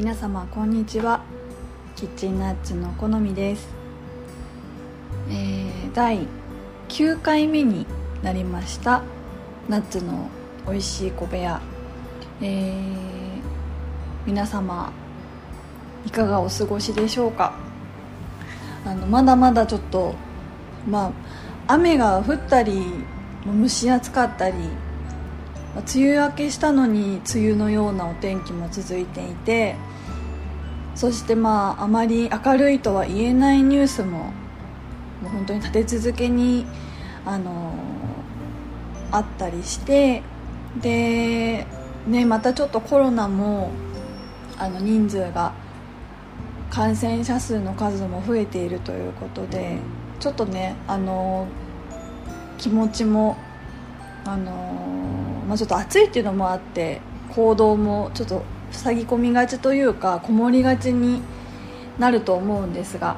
皆様こんにちは。キッチンナッツの好みです、えー、第9回目になりました。ナッツの美味しい小部屋、えー、皆様いかがお過ごしでしょうか？あのまだまだちょっとまあ雨が降ったり蒸し暑かったり梅雨明けしたのに梅雨のようなお天気も続いていてそしてまああまり明るいとは言えないニュースももう本当に立て続けにあのあったりしてで、ね、またちょっとコロナもあの人数が感染者数の数も増えているということでちょっとねあの気持ちもあのまあ、ちょっと暑いっていうのもあって行動もちょっと塞ぎ込みがちというかこもりがちになると思うんですが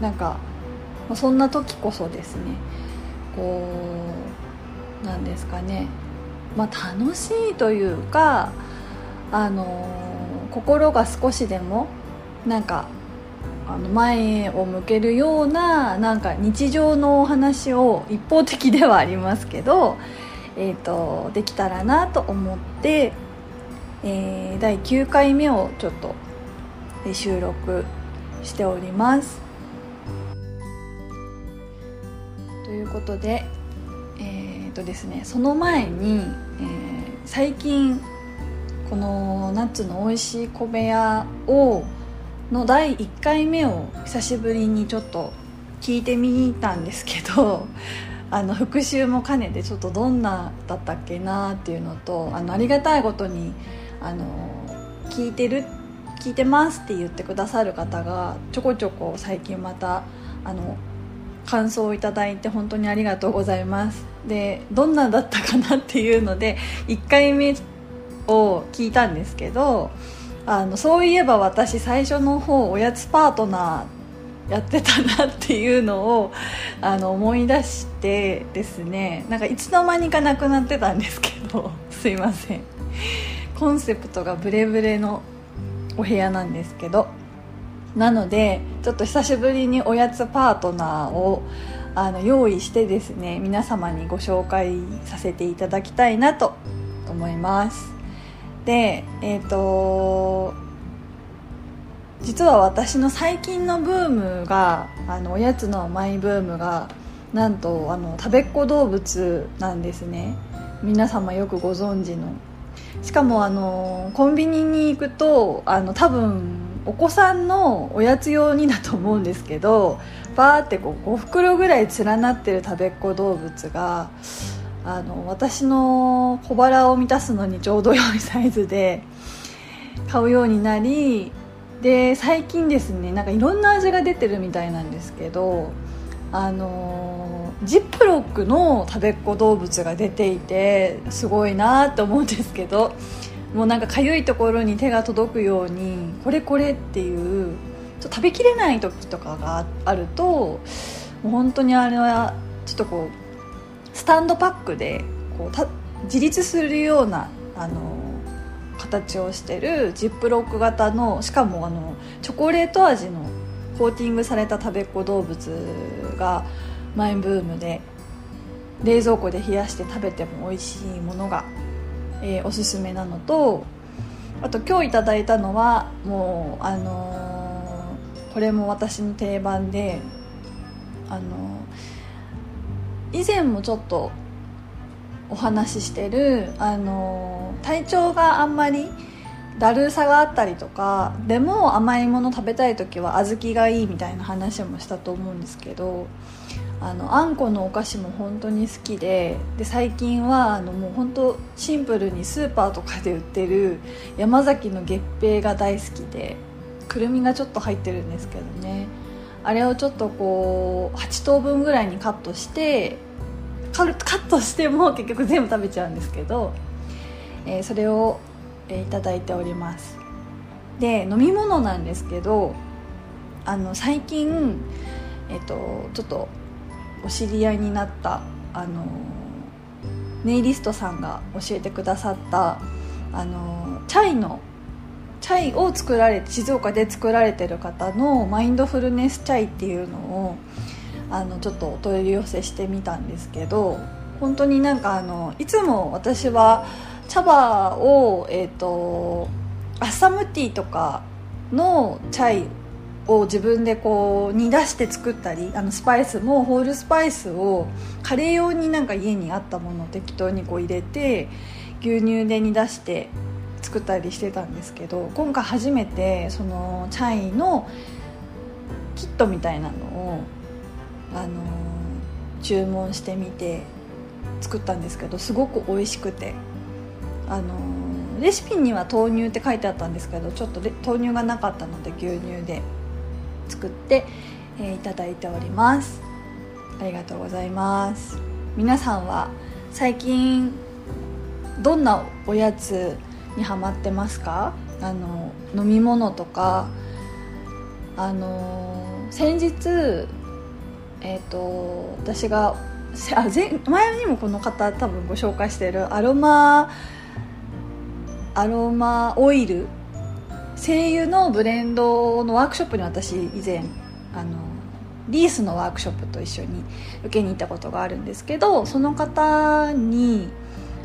なんか、そんな時こそですねこうなんですかね、まあ、楽しいというかあの心が少しでもなんかあの前を向けるようななんか日常のお話を一方的ではありますけどえーと、できたらなと思って、えー、第9回目をちょっと収録しております。ということでえー、とですねその前に、えー、最近このナッツの美味しい小部屋をの第1回目を久しぶりにちょっと聞いてみたんですけど あの復習も兼ねてちょっとどんなだったっけなっていうのとあのありがたいことにあの聞いてる聞いてますって言ってくださる方がちょこちょこ最近またあの感想をいただいて本当にありがとうございます。でどんなだったかなっていうので1回目を聞いたんですけどあのそういえば私最初の方おやつパートナーやってたなっていうのをあの思い出してですねなんかいつの間にかなくなってたんですけどすいません。コンセプトがブレブレのお部屋なんですけどなのでちょっと久しぶりにおやつパートナーをあの用意してですね皆様にご紹介させていただきたいなと思います。でえっ、ー、と実は私の最近のブームがあのおやつのマイブームがなんとあの食べっ子動物なんですね。皆様よくご存知のしかもあのコンビニに行くとあの多分お子さんのおやつ用にだと思うんですけどバーってこう5袋ぐらい連なってる食べっ子動物があの私の小腹を満たすのにちょうど良いサイズで買うようになりで最近ですねなんかいろんな味が出てるみたいなんですけどあのジップロックの食べっ子動物が出ていてすごいなと思うんですけどもうなんかかゆいところに手が届くようにこれこれっていうちょ食べきれない時とかがあるともう本当にあれはちょっとこうスタンドパックでこう自立するようなあの形をしてるジップロック型のしかもあのチョコレート味のコーティングされた食べっ子動物がマイブームで冷蔵庫で冷やして食べても美味しいものが、えー、おすすめなのとあと今日いただいたのはもうあのー、これも私の定番であのー、以前もちょっとお話ししてるあの体調があんまりだるさがあったりとかでも甘いもの食べたい時は小豆がいいみたいな話もしたと思うんですけどあのあんこのお菓子も本当に好きでで最近はあのもう本当シンプルにスーパーとかで売ってる山崎の月餅が大好きでくるみがちょっと入ってるんですけどね。あれをちょっとこう8等分ぐらいにカットしてカットしても結局全部食べちゃうんですけど、えー、それを、えー、いただいております。で飲み物なんですけどあの最近、えーと、ちょっとお知り合いになったあのネイリストさんが教えてくださったあのチャイのチャイを作られ静岡で作られてる方のマインドフルネスチャイっていうのをあのちょっとお取り寄せしてみたんですけど本当になんかあのいつも私は茶葉を、えーと、アッサムティーとかのチャイを自分でこう煮出して作ったりあのスパイスもホールスパイスをカレー用になんか家にあったものを適当にこう入れて牛乳で煮出して作ったりしてたんですけど今回初めてそのチャイのキットみたいなのを、あの注文してみて作ったんですけどすごく美味しくて。あのレシピには豆乳って書いてあったんですけどちょっと豆乳がなかったので牛乳で。作って、えー、いただいております。ありがとうございます。皆さんは最近どんなおやつにハマってますか？あの飲み物とかあの先日えっ、ー、と私があ前前にもこの方多分ご紹介してるアロマアロマオイル精油のブレンドのワークショップに私以前あのリースのワークショップと一緒に受けに行ったことがあるんですけどその方に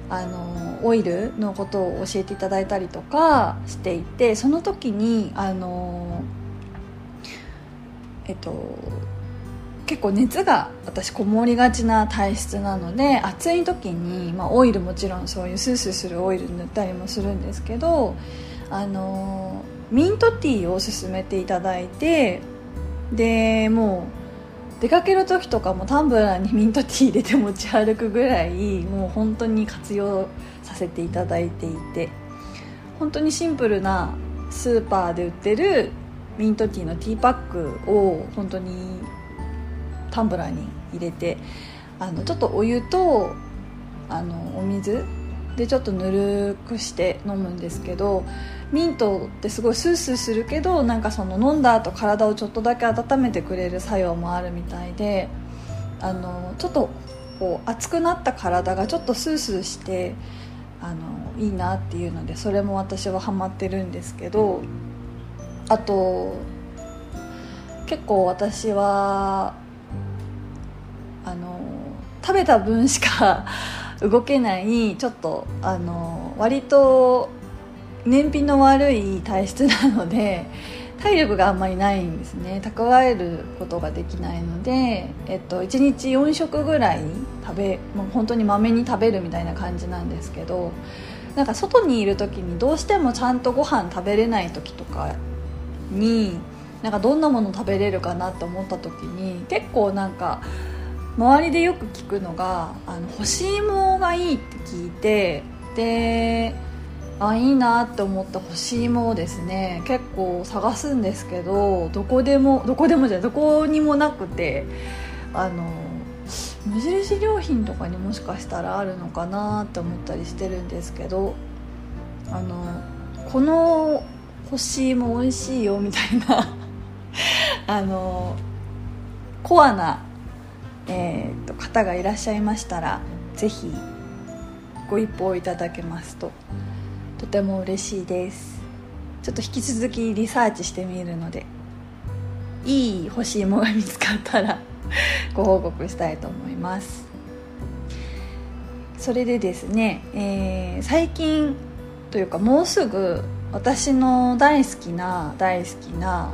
あのオイルのことを教えていただいたりとかしていてその時にあのえっと結構熱が私こもりがちな体質なので暑い時に、まあ、オイルもちろんそういうスースーするオイル塗ったりもするんですけどあのミントティーを勧めていただいてでもう出かける時とかもタンブラーにミントティー入れて持ち歩くぐらいもう本当に活用させていただいていて本当にシンプルなスーパーで売ってるミントティーのティーパックを本当にタンブラーに入れてあのちょっとお湯とあのお水でちょっとぬるくして飲むんですけどミントってすごいスースーするけどなんかその飲んだ後体をちょっとだけ温めてくれる作用もあるみたいであのちょっとこう熱くなった体がちょっとスースーしてあのいいなっていうのでそれも私はハマってるんですけどあと結構私はあの食べた分しか動けないちょっとあの割と燃費の悪い体質なので 体力があんまりないんですね。蓄えることができないので、えっと、1日4食ぐらい食べもう本当にまめに食べるみたいな感じなんですけどなんか外にいる時にどうしてもちゃんとご飯食べれない時とかになんかどんなもの食べれるかなって思った時に結構なんか周りでよく聞くのがあの干し芋がいいって聞いてであいいなって思った干し芋をですね結構探すんですけどどこでもどこでもじゃないどこにもなくてあの無印良品とかにもしかしたらあるのかなって思ったりしてるんですけどあのこの干し芋美味しいよみたいな あのコアなえーと、方がいらっしゃいましたらぜひご一報いただけますととても嬉しいです。ちょっと引き続きリサーチしてみるのでいい欲しいものが見つかったら ご報告したいと思います。それでですね、えー、最近というかもうすぐ私の大好きな大好きな、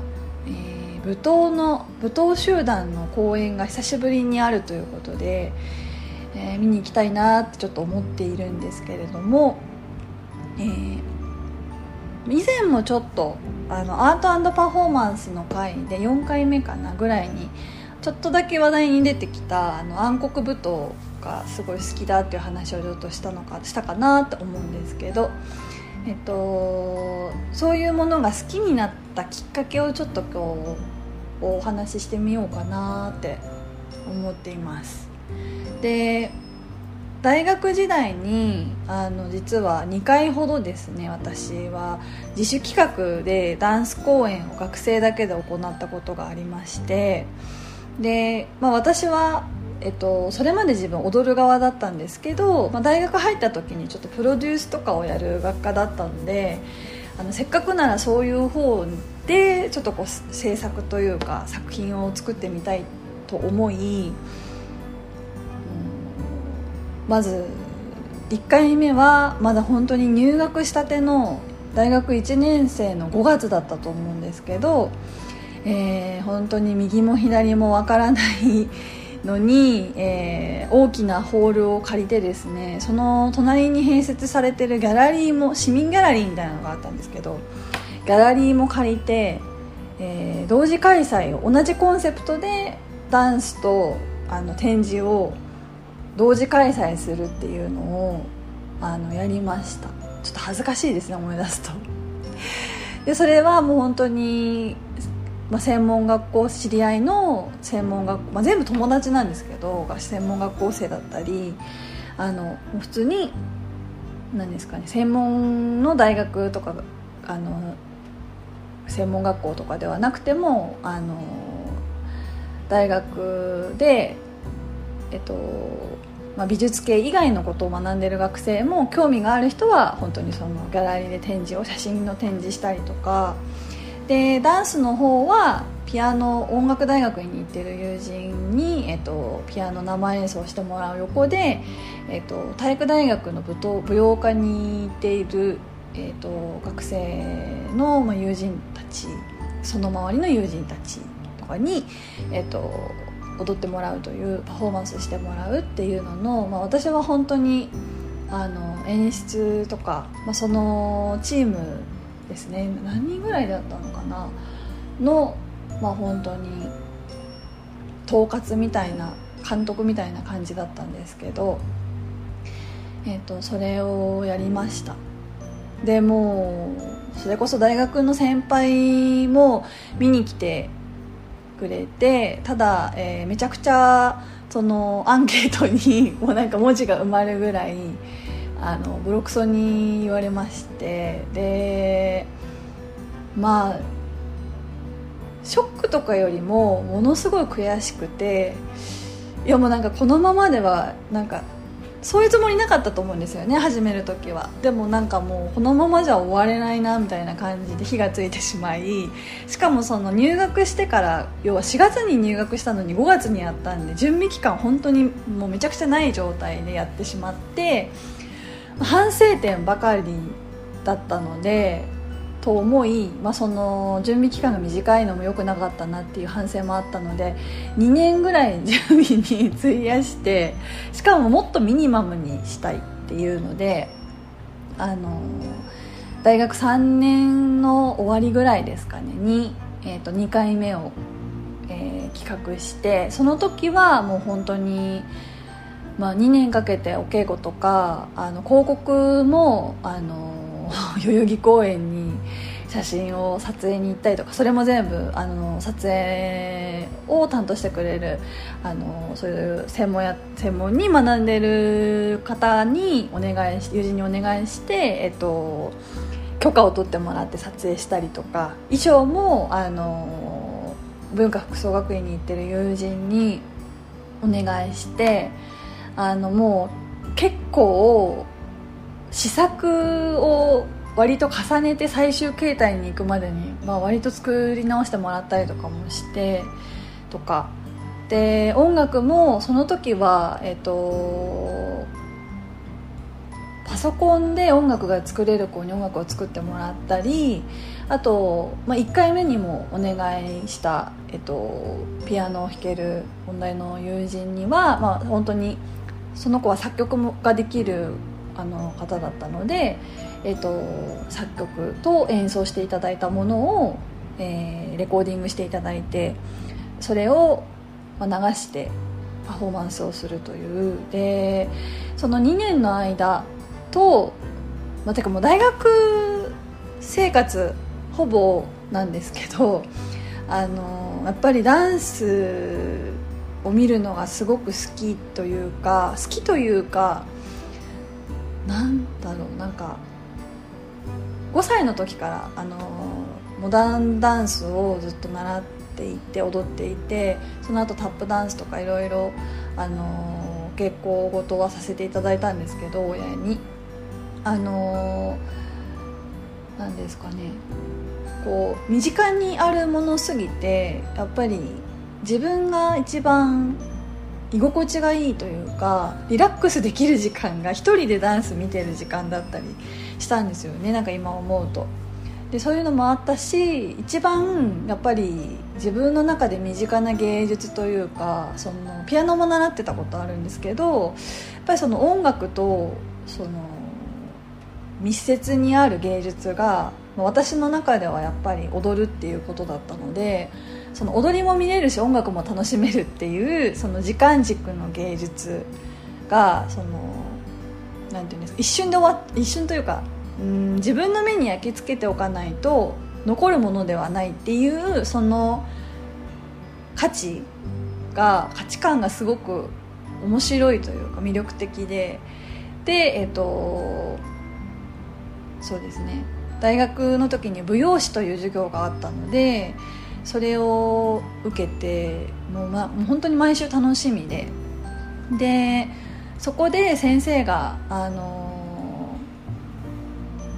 舞踏の舞踏集団の公演が久しぶりにあるということで、えー、見に行きたいなってちょっと思っているんですけれども、えー、以前もちょっとあのアートパフォーマンスの回で4回目かなぐらいにちょっとだけ話題に出てきたあの暗黒舞踏がすごい好きだっていう話をちょっとしたのかしたかなと思うんですけど、えっと、そういうものが好きになってたきっかけをちょっとこうお話ししてみようかなって思っています。で大学時代にあの実は2回ほどですね私は自主企画でダンス公演を学生だけで行ったことがありましてで、まあ、私はえっと、それまで自分踊る側だったんですけど、まあ、大学入った時にちょっとプロデュースとかをやる学科だったのであのせっかくならそういう方でちょっとこう制作というか作品を作ってみたいと思い、うん、まず1回目はまだ本当に入学したての大学1年生の5月だったと思うんですけど、えー、本当に右も左もわからないのに、えー、大きなホールを借りてですねその隣に併設されてるギャラリーも市民ギャラリーみたいなのがあったんですけどギャラリーも借りて、えー、同時開催を同じコンセプトでダンスとあの展示を同時開催するっていうのをあのやりました。ちょっと恥ずかしいですね思い出すと。でそれはもう本当にまあ、専門学校知り合いの専門学校、まあ、全部友達なんですけど専門学校生だったりあの普通に何ですかね専門の大学とかあの専門学校とかではなくてもあの大学で、えっとまあ、美術系以外のことを学んでる学生も興味がある人は本当にそのギャラリーで展示を写真の展示したりとか。でダンスの方はピアノ音楽大学に行ってる友人に、えっと、ピアノ生演奏してもらう横で、えっと、体育大学の舞踏舞踊科に行っている、えっと、学生の、まあ、友人たちその周りの友人たちとかに、えっと、踊ってもらうというパフォーマンスしてもらうっていうのの、まあ、私は本当にあの演出とか、まあ、そのチームですね。何人ぐらいだったのかな？のまあ本当に統括みたいな監督みたいな感じだったんですけど、えーと、それをやりました。でもそれこそ大学の先輩も見に来てくれてただ、えー、めちゃくちゃそのアンケートにもうなんか文字が埋まるぐらいあのブロクソに言われましてでまあショックとかよりもものすごい悔しくていやもうなんかこのままではなんかそういうつもりなかったと思うんですよね始める時は。でもなんかもうこのままじゃ終われないなみたいな感じで火がついてしまいしかもその入学してから要は4月に入学したのに5月にやったんで準備期間本当にもうめちゃくちゃない状態でやってしまって反省点ばかりだったのでと思い、まあ、その準備期間が短いのも良くなかったなっていう反省もあったので2年ぐらい準備に費やしてしかももっとミニマムにしたいっていうのであの大学3年の終わりぐらいですかねに、えー、と2回目を、えー、企画してその時はもう本当に。まあ、2年かけてお稽古とかあの広告もあの 代々木公園に写真を撮影に行ったりとかそれも全部あの撮影を担当してくれるあのそういう専門や専門に学んでる方にお願いし友人にお願いして、えっと、許可を取ってもらって撮影したりとか衣装もあの文化服装学院に行ってる友人にお願いして。あのもう結構試作を割と重ねて最終形態に行くまでに、まあ、割と作り直してもらったりとかもしてとか。で音楽もその時はえっとパソコンで音楽が作れる子に音楽を作ってもらったりあと、まあ、1回目にもお願いした、えっと、ピアノを弾ける問題の友人には、まあ、本当にその子は作曲もができるあの方だったので、えーと、作曲と演奏していただいたものを、えー、レコーディングしていただいてそれを流してパフォーマンスをするという。でその2年の間と、まあ、てかもう大学生活ほぼなんですけどあのやっぱりダンスを見るのがすごく好きというか好きというかなんだろうなんか5歳の時からあのモダンダンスをずっと習っていて踊っていてその後タップダンスとかいろいろあの稽古事はさせていただいたんですけど親に。あの何ですかね。こう身近にあるものすぎてやっぱり自分が一番居心地がいいというかリラックスできる時間が一人でダンス見てる時間だったりしたんですよねなんか今思うと。でそういうのもあったし一番やっぱり自分の中で身近な芸術というかそのピアノも習ってたことあるんですけどやっぱりその音楽とその密接にある芸術が私の中ではやっぱり踊るっていうことだったのでその踊りも見れるし音楽も楽しめるっていうその時間軸の芸術がそのなんていうんですか一瞬で終わ一瞬というかうん自分の目に焼き付けておかないと残るものではないっていうその価値が価値観がすごく面白いというか魅力的ででえっ、とそうですね。大学の時に舞踊師という授業があったのでそれを受けてもう、ま、もう本当に毎週楽しみで。でそこで先生があの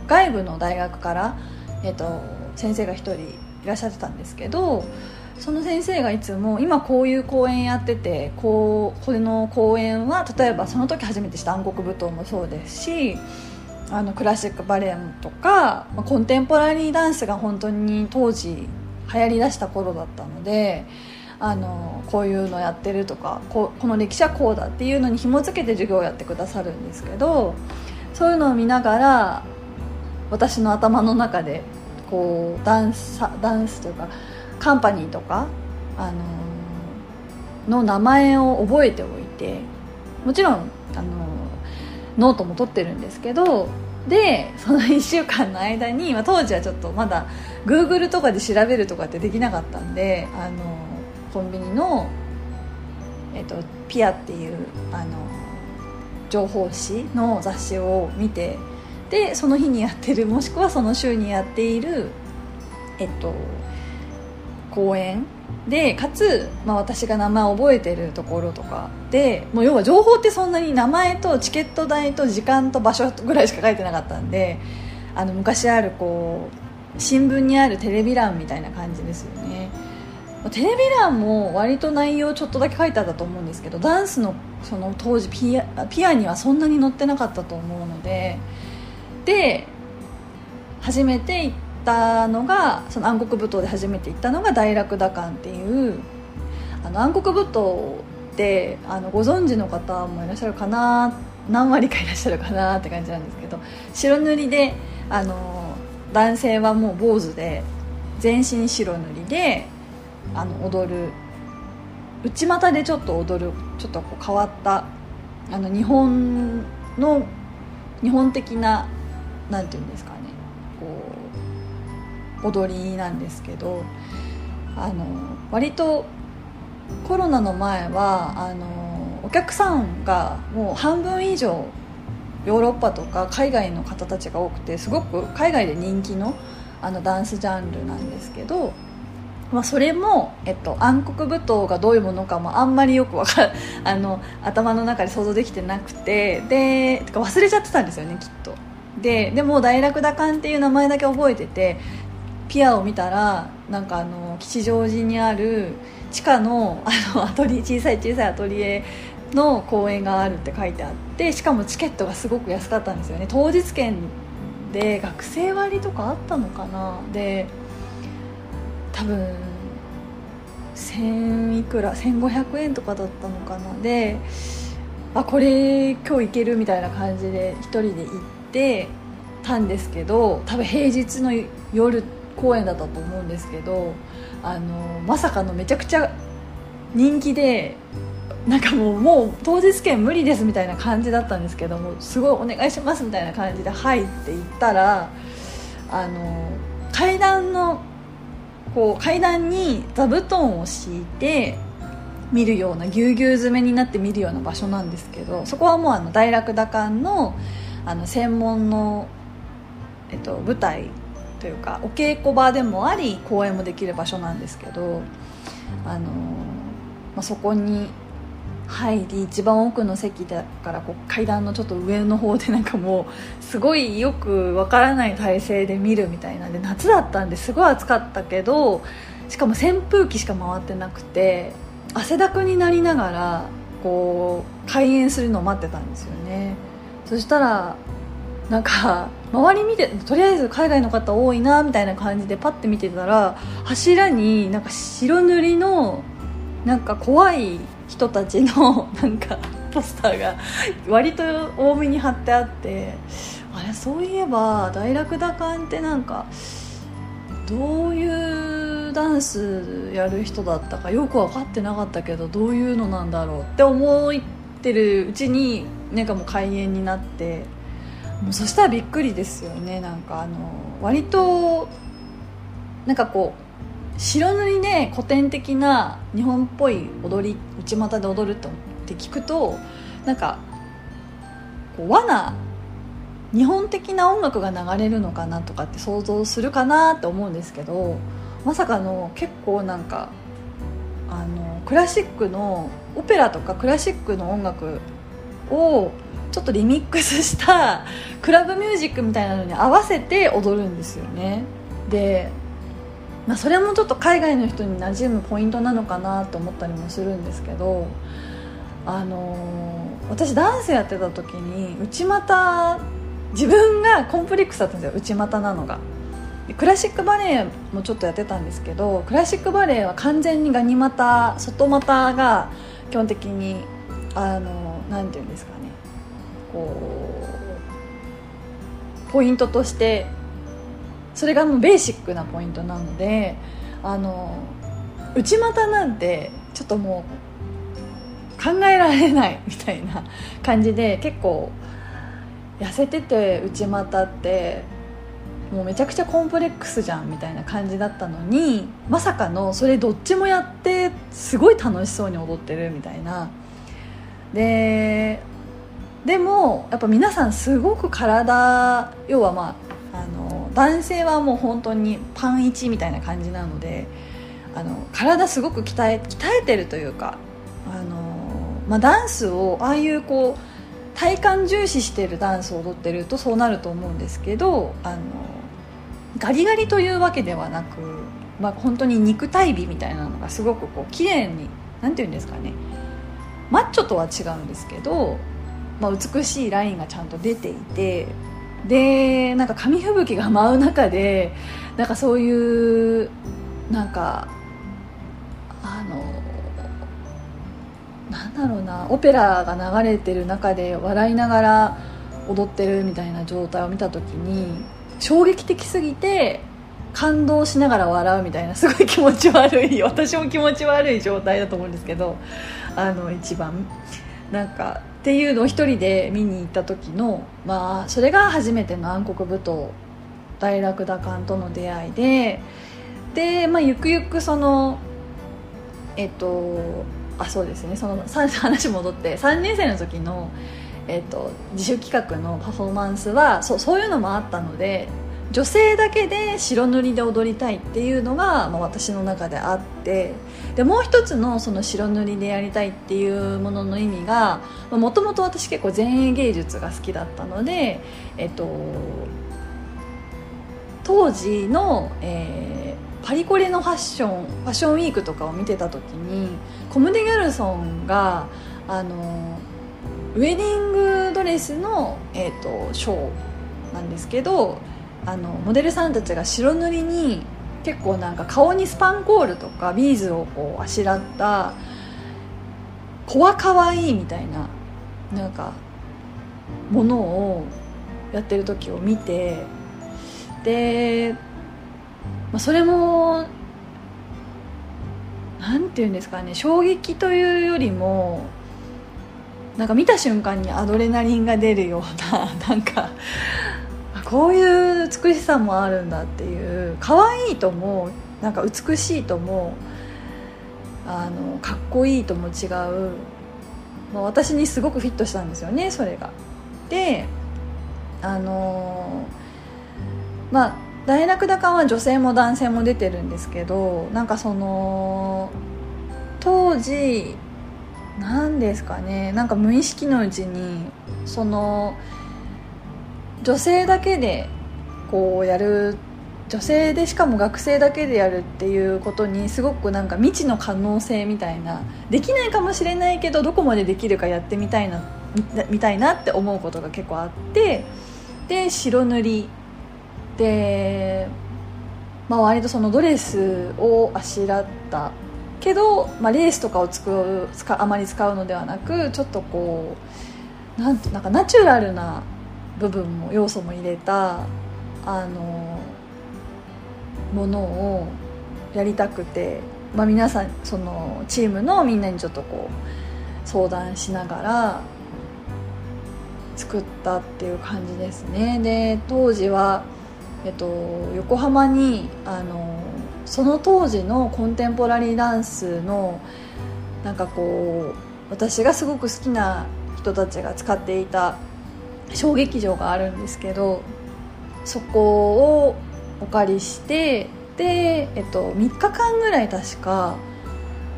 外部の大学から、えっと、先生が1人いらっしゃってたんですけどその先生がいつも今こういう公演やっててこうこれの公演は例えばその時初めてした暗黒舞踏もそうですしあのクラシックバレエとか、コンテンポラリーダンスが本当に当時流行りだした頃だったのであのこういうのやってるとかここの歴史はこうだっていうのに紐付けて授業をやってくださるんですけどそういうのを見ながら私の頭の中でこうダンスダンスというかカンパニーとか、あのの名前を覚えておいてもちろん、あのノートも取ってるんですけどでその1週間の間に、まあ、当時はちょっとまだ Google とかで調べるとかってできなかったんであのコンビニの、えっと、ピアっていうあの情報誌の雑誌を見てでその日にやってるもしくはその週にやっているえっと公演。でかつ、まあ、私が名前を覚えてるところとかでもう要は情報ってそんなに名前とチケット代と時間と場所ぐらいしか書いてなかったんであの昔あるこう新聞にあるテレビ欄みたいな感じですよね。テレビ欄も割と内容ちょっとだけ書いてあったと思うんですけどダンスのその当時ピアピアにはそんなに載ってなかったと思うのでで初めて行ったのがその暗黒舞踏で初めて行ったのが大楽打館っていうあの暗黒舞踏ってあのご存知の方もいらっしゃるかな何割かいらっしゃるかなって感じなんですけど白塗りであの男性はもう坊主で全身白塗りであの踊る。内股でちょっと踊るちょっとこう変わったあの日本の日本的な何て言うんですかねこう踊りなんですけどあの割とコロナの前はあのお客さんがもう半分以上ヨーロッパとか海外の方たちが多くてすごく海外で人気のあのダンスジャンルなんですけど、まあ、それも、えっと、暗黒舞踏がどういうものかもあんまりよくわか あの頭の中で想像できてなくてでか忘れちゃってたんですよねきっと。ででも大楽打館っていう名前だけ覚えててピアを見たらなんかあの吉祥寺にある地下のあのアトリ小さい小さいアトリエの公演があるって書いてあってしかもチケットがすごく安かったんですよね。当日券で学生割とかあったのかな。で多分1000いくら1500円とかだったのかな。であこれ今日行けるみたいな感じで1人で行ってたんですけど多分平日の夜公演だったと思うんですけどあのまさかのめちゃくちゃ人気でなんかもうもう当日券無理ですみたいな感じだったんですけどもすごいお願いしますみたいな感じで入っていったらあの階段のこう階段に座布団を敷いて見るようなぎゅうぎゅう詰めになって見るような場所なんですけどそこはもうあの大楽打館のあの専門の、えっと、舞台というかお稽古場でもあり公演もできる場所なんですけどあの、まあ、そこに入り一番奥の席だからこう階段のちょっと上の方でなんかもうすごいよくわからない体勢で見るみたいなんで夏だったんですごい暑かったけどしかも扇風機しか回ってなくて汗だくになりながらこう開演するのを待ってたんですよね。そしたらなんか周り見てとりあえず海外の方多いなみたいな感じでパッて見てたら柱になんか白塗りのなんか怖い人たちの なんかポスターが割と多めに貼ってあってあれそういえば大楽打館ってなんかどういうダンスやる人だったかよく分かってなかったけどどういうのなんだろうって思ってるうちになんかもう開演になってもうそしたらびっくりですよね。なんかあの割となんかこう白塗りで古典的な日本っぽい踊り内股で踊るって聞くとなんかこう和な日本的な音楽が流れるのかなとかって想像するかなって思うんですけどまさかの結構なんかあのクラシックのオペラとかクラシックの音楽をちょっとリミックスしたクラブミュージックみたいなのに合わせて踊るんですよね。で、まあ、それもちょっと海外の人に馴染むポイントなのかなと思ったりもするんですけどあの私ダンスやってた時に内股自分がコンプレックスだったんですよ内股なのが。クラシックバレエもちょっとやってたんですけどクラシックバレエは完全にガニ股外股が基本的にあのなんていうんですかねこうポイントとしてそれがもうベーシックなポイントなのであの内股なんてちょっともう考えられないみたいな感じで結構痩せてて内股ってもうめちゃくちゃコンプレックスじゃんみたいな感じだったのにまさかのそれどっちもやってすごい楽しそうに踊ってるみたいな。ででもやっぱ皆さんすごく体要はまあ男性はもう本当にパン1みたいな感じなのであの体すごく鍛え鍛えてるというかあの、まあ、ダンスをああいうこう体幹重視してるダンスを踊ってるとそうなると思うんですけどあのガリガリというわけではなく、まあ、本当に肉体美みたいなのがすごくこう綺麗に何て言うんですかねマッチョとは違うんですけど、まあ、美しいラインがちゃんと出ていてでなんか紙吹雪が舞う中でなんかそういうなんかあのなんだろうなオペラが流れてる中で笑いながら踊ってるみたいな状態を見た時に衝撃的すぎて感動しながら笑うみたいなすごい気持ち悪い私も気持ち悪い状態だと思うんですけどあの一番。なんかっていうのを一人で見に行った時のまあそれが初めての暗黒舞踏大楽打館との出会いでで、まあ、ゆくゆくそのえっとあそうですねその 話戻って3年生の時の、えーと、自主企画のパフォーマンスはそそういうのもあったので女性だけで白塗りで踊りたいっていうのが、まあ、私の中であってでもう一つのその白塗りでやりたいっていうものの意味がもともと私結構前衛芸術が好きだったので、えっと、当時の、えーパリコレのファッションファッションウィークとかを見てた時にコムデ・ギャルソンがあのウェディングドレスの、えーと、ショーなんですけどあのモデルさんたちが白塗りに結構なんか顔にスパンコールとかビーズをこうあしらった子は可愛いみたいななんかものをやってる時を見てでまあ、それもなんていうんですかね衝撃というよりもなんか見た瞬間にアドレナリンが出るようななんかこういう美しさもあるんだっていう。可愛いともなんか美しいともあのかっこいいとも違う、まあ、私にすごくフィットしたんですよねそれが。であのまあ大楽高は女性も男性も出てるんですけどなんかその当時何ですかねなんか無意識のうちにその女性だけでこうやる女性でしかも学生だけでやるっていうことにすごくなんか未知の可能性みたいなできないかもしれないけどどこまでできるかやってみたいなみたいなって思うことが結構あってで白塗りで、まあ、割とそのドレスをあしらったけど、まあ、レースとかを使うあまり使うのではなくちょっとこうなんなんかナチュラルな部分も要素も入れたあのものをやりたくて、まあ、皆さんそのチームのみんなにちょっとこう相談しながら作ったっていう感じですね。で当時は、えっと、横浜にあのその当時のコンテンポラリーダンスのなんかこう私がすごく好きな人たちが使っていた小劇場があるんですけどそこをお借りしてで、えっと、3日間ぐらい確か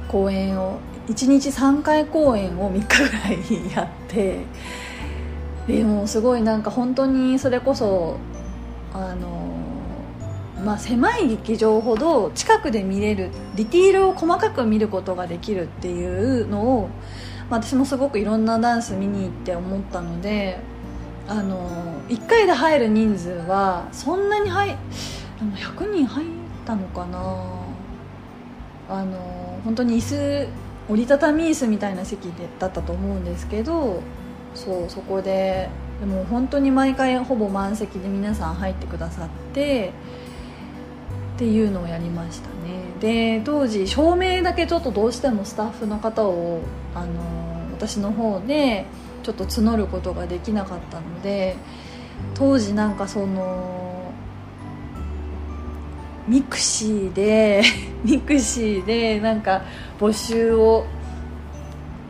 公演を1日3回公演を3日ぐらいやってでもすごいなんか本当にそれこそあのまあ、狭い劇場ほど近くで見れるディティールを細かく見ることができるっていうのを、まあ、私もすごくいろんなダンス見に行って思ったのであの1回で入る人数はそんなに入でも100人入ったのかな。あの本当に椅子折りたたみ椅子みたいな席でだったと思うんですけどそうそこででも本当に毎回ほぼ満席で皆さん入ってくださってっていうのをやりましたね。で当時照明だけちょっとどうしてもスタッフの方をあの私の方でちょっと募ることができなかったので当時なんかその mixi で mixi でなんか募集を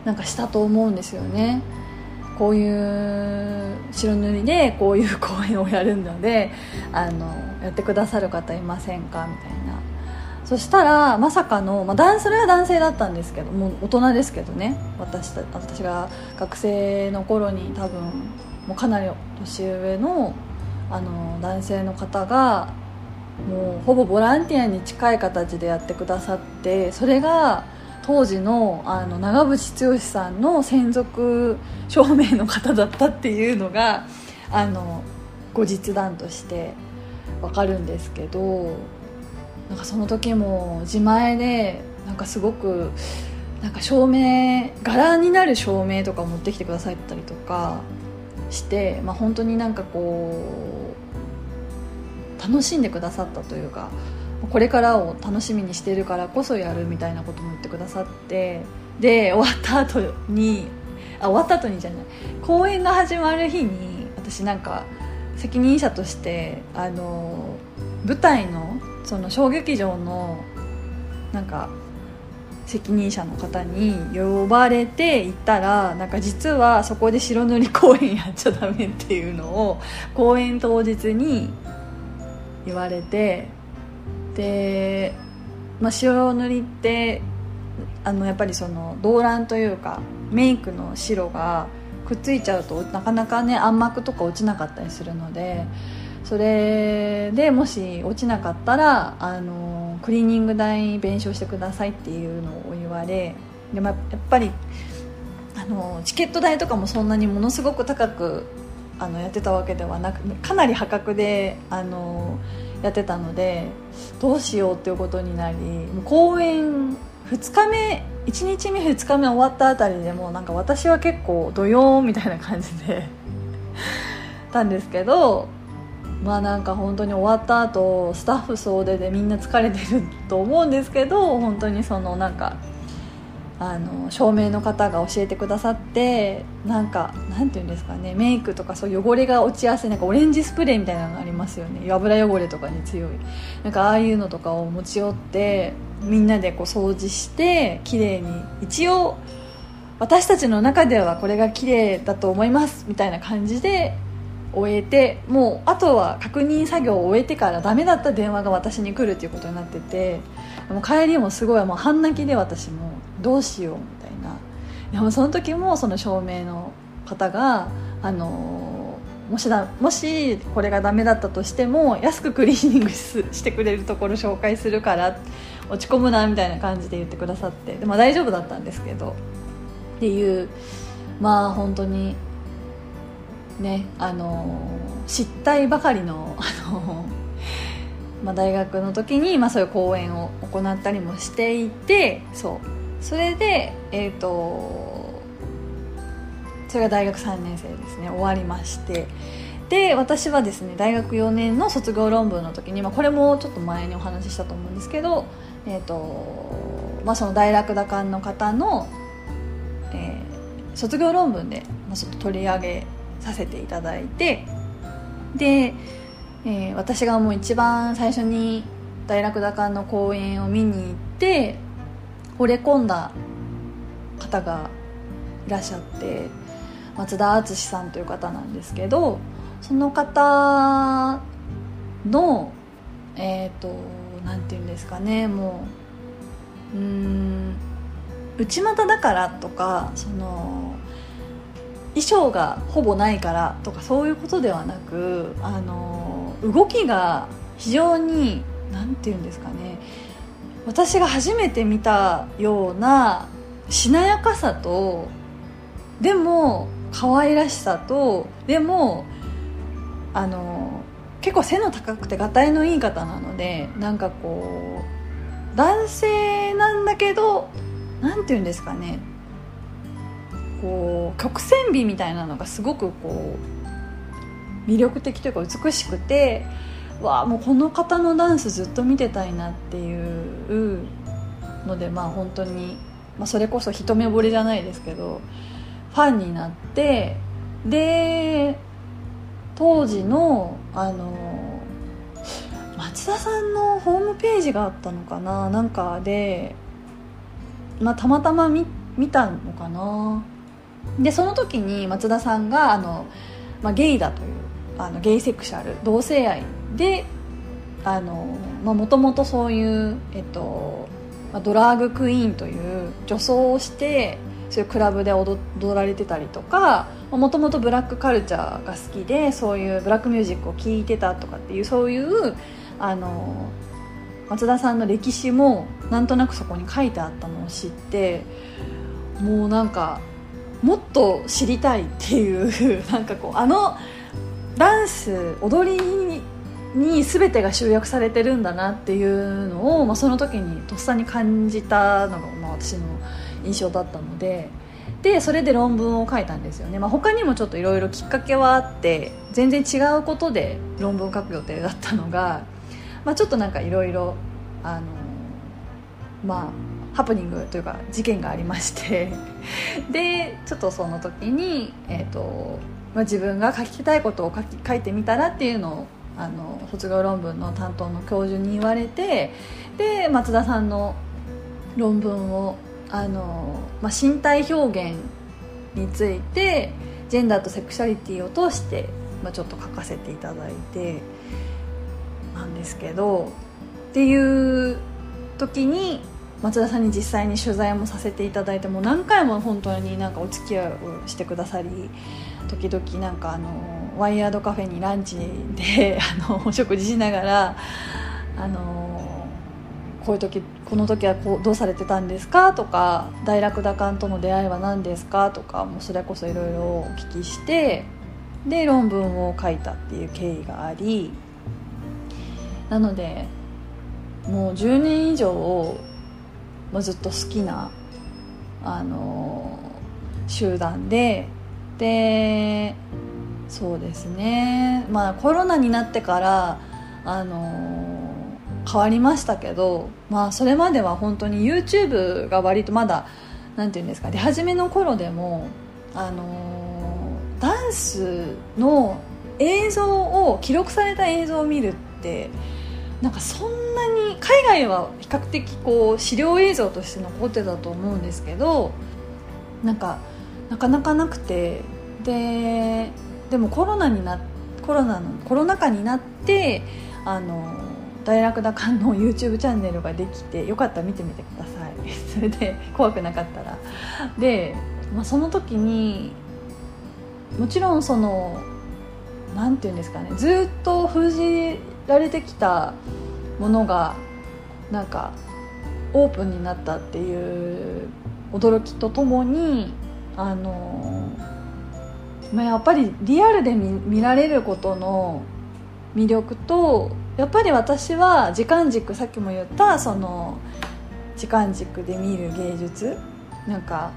なんかしたと思うんですよね。こういう白塗りでこういう公演をやるのであのやってくださる方いませんか？みたいな。そしたらまさかの、まあ、それは男性だったんですけどもう大人ですけどね。私私が学生の頃に多分もうかなり年上のあの男性の方がもうほぼボランティアに近い形でやってくださってそれが当時のあの長渕剛さんの専属照明の方だったっていうのがあの後日談として分かるんですけどなんかその時も自前でなんかすごくなんか照明柄になる照明とか持ってきてくださったりとかして、まあ、本当になんかこう楽しんでくださったというかこれからを楽しみにしてるからこそやるみたいなことも言ってくださってで終わった後にあ終わった後にじゃない公演が始まる日に私なんか責任者としてあの舞台のその小劇場のなんか責任者の方に呼ばれて行ったらなんか実はそこで白塗り公演やっちゃダメっていうのを公演当日に言われてで、まあ、白塗りってあのやっぱりその動乱というかメイクの白がくっついちゃうとなかなかね暗幕とか落ちなかったりするのでそれでもし落ちなかったらあのクリーニング代弁償してくださいっていうのを言われでもやっぱりあのチケット代とかもそんなにものすごく高くあのやってたわけではなくかなり破格であのやってたのでどうしようっていうことになり公演2日目1日目2日目終わったあたりでもなんか私は結構ドヨーンみたいな感じで たんですけどまあなんか本当に終わった後スタッフ総出でみんな疲れてると思うんですけど本当にそのなんかあの照明の方が教えてくださってなんかなんていうんですかねメイクとかそう汚れが落ちやすいなんかオレンジスプレーみたいなのがありますよね。油汚れとかに強い。なんかああいうのとかを持ち寄ってみんなでこう掃除して綺麗に。一応私たちの中ではこれが綺麗だと思いますみたいな感じで終えてもうあとは確認作業を終えてからダメだった電話が私に来るっていうことになってても帰りもすごいもう半泣きで私もどうしようみたいな。でもその時もその照明の方があのもしだもしこれがダメだったとしても安くクリーニングしてくれるところ紹介するから落ち込むなみたいな感じで言ってくださってで、まあ、大丈夫だったんですけどっていうまあ本当にねあの失態ばかりのあの、まあ、大学の時に、まあ、そういう講演を行ったりもしていてそう。それでえっ、ー、とそれが大学3年生ですね。終わりまして。で私はですね大学4年の卒業論文の時に、まあ、これもちょっと前にお話ししたと思うんですけど、えーとまあ、その大楽打艦の方の、えー、卒業論文で、まあ、ちょっと取り上げさせていただいてで、えー、私がもう一番最初に大楽打艦の公演を見に行って惚れ込んだ方がいらっしゃって松田敦さんという方なんですけどその方のえっ、ー、となんていうんですかねもううん内股だからとかその衣装がほぼないからとかそういうことではなくあの動きが非常に何て言うんですかね。私が初めて見たようなしなやかさとでも可愛らしさとでもあの結構背の高くてがたいのいい方なのでなんかこう男性なんだけど何て言うんですかね。こう曲線美みたいなのがすごくこう魅力的というか美しくてわあもうこの方のダンスずっと見てたいなっていうのでまあ本当に、まあ、それこそ一目惚れじゃないですけどファンになってで当時のあの松田さんのホームページがあったのかななんかで、まあ、たまたま見見たのかな。でその時に松田さんがあの、まあ、ゲイだというあのゲイセクシャル同性愛でもともとそういう、えっとまあ、ドラァグクイーンという女装をしてそういうクラブで踊られてたりとかもともとブラックカルチャーが好きでそういうブラックミュージックを聴いてたとかっていうそういうあの松田さんの歴史もなんとなくそこに書いてあったのを知ってもうなんかもっと知りたいっていう なんかこうあのダンス踊りに全てが集約されてるんだなっていうのを、まあ、その時にとっさに感じたのが、まあ、私の印象だったのででそれで論文を書いたんですよね、まあ、他にもちょっといろいろきっかけはあって全然違うことで論文を書く予定だったのが、まあ、ちょっとなんかいろいろあのまあハプニングというか事件がありまして でちょっとその時に、えーとまあ、自分が書きたいことを書き書いてみたらっていうのをあの卒業論文の担当の教授に言われてで松田さんの論文をあの、まあ、身体表現についてジェンダーとセクシャリティを通して、まあ、ちょっと書かせていただいてなんですけどっていう時に松田さんに実際に取材もさせていただいても何回も本当になんかお付き合いをしてくださり時々なんかあのワイヤードカフェにランチで あのお食事しながらあのこういう時この時はこうどうされてたんですか？とか大楽打艦との出会いは何ですか？とかもうそれこそいろいろお聞きしてで論文を書いたっていう経緯がありなのでもう10年以上、まあ、ずっと好きなあの集団ででそうですね。まあコロナになってからあの変わりましたけどまあそれまでは本当に YouTube が割とまだ何て言うんですか出始めの頃でもあのダンスの映像を記録された映像を見るってなんかそんなに海外は比較的こう資料映像として残ってたと思うんですけどなんかなかなかなくてででもコロナになコロナのコロナ禍になってあの大楽打艦の YouTube チャンネルができてよかったら見てみてください。それで怖くなかったら。でまあ、その時にもちろんその何て言うんですかねずっと封じられてきたものがなんかオープンになったっていう驚きとともにあの、まあ、やっぱりリアルで見見られることの魅力とやっぱり私は時間軸さっきも言ったその時間軸で見る芸術なんか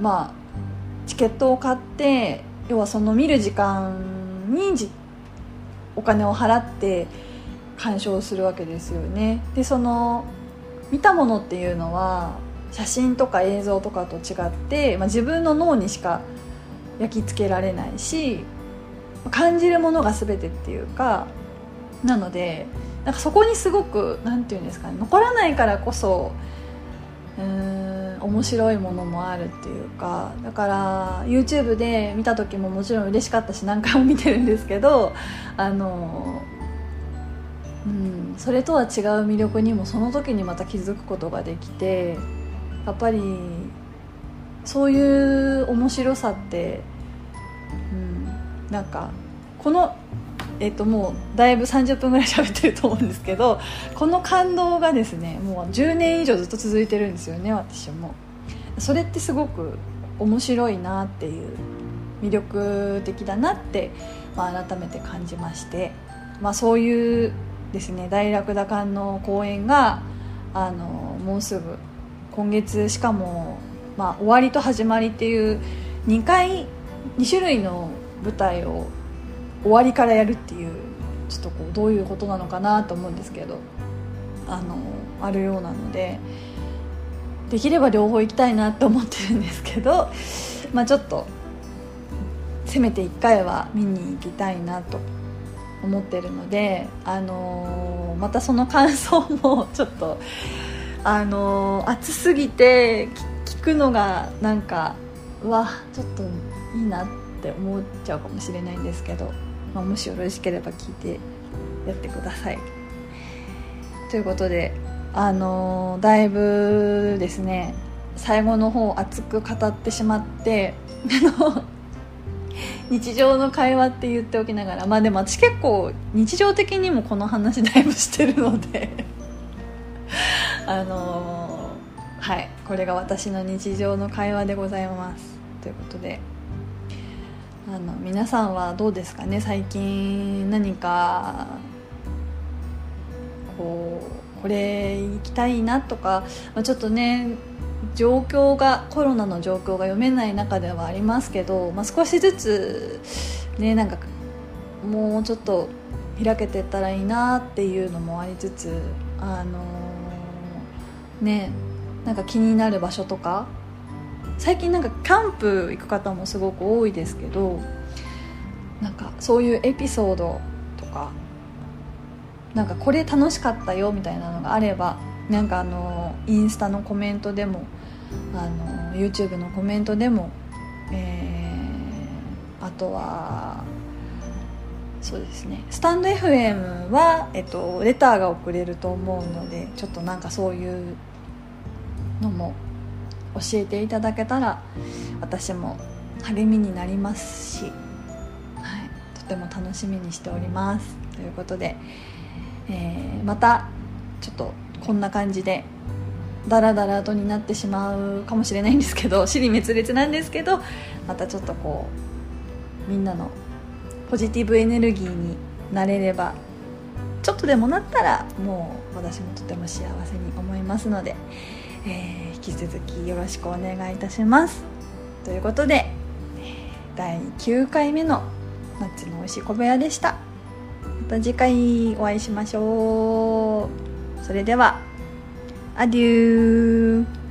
まあチケットを買って要はその見る時間にお金を払って鑑賞するわけですよね。でその見たものっていうのは写真とか映像とかと違って、まあ、自分の脳にしか焼き付けられないし感じるものが全てっていうかなのでなんかそこにすごく何て言うんですかね残らないからこそうーん面白いものもあるっていうかだから YouTube で見た時ももちろん嬉しかったし何回も見てるんですけどあのうん、それとは違う魅力にもその時にまた気づくことができてやっぱりそういう面白さって、うん、なんかこのえっと、もうだいぶ30分ぐらい喋ってると思うんですけどこの感動がですねもう10年以上ずっと続いてるんですよね私も。それってすごく面白いなっていう魅力的だなって、まあ、改めて感じまして、まあ、そういうですね大楽田館の公演があのもうすぐ今月しかも、まあ、終わりと始まりっていう2回2種類の舞台を終わりからやるっていうちょっとこうどういうことなのかなと思うんですけどあのあるようなのでできれば両方行きたいなって思ってるんですけど、まあ、ちょっとせめて1回は見に行きたいなと思ってるので、あの、またその感想も ちょっと、あのー、暑すぎて聞くのがなんかうわちょっといいなって思っちゃうかもしれないんですけど、まあ、もしよろしければ聞いてやってください。ということで、あのー、だいぶですね最後の方熱く語ってしまってあの 日常の会話って言っておきながらまあでも私結構日常的にもこの話だいぶしてるので あのー、はいこれが私の日常の会話でございますということであの皆さんはどうですかね？最近何かこうこれ行きたいなとか、まあ、ちょっとね状況がコロナの状況が読めない中ではありますけど、まあ、少しずつねなんかもうちょっと開けてったらいいなっていうのもありつつあのー、ねなんか気になる場所とか最近なんかキャンプ行く方もすごく多いですけどなんかそういうエピソードとかなんかこれ楽しかったよみたいなのがあればなんかあのインスタのコメントでもあの YouTube のコメントでも、えー、あとはそうですねスタンド FM は、えっと、レターが送れると思うのでちょっとなんかそういうのも教えていただけたら私も励みになりますし、はい、とても楽しみにしております。ということで、えー、またちょっとこんな感じでダラダラとになってしまうかもしれないんですけど 尻滅裂なんですけどまたちょっとこうみんなのポジティブエネルギーになれればちょっとでもなったらもう私もとても幸せに思いますので、えー、引き続きよろしくお願いいたします。ということで第9回目の「夏のおいしい小部屋」でした。また次回お会いしましょう。それではアデュー。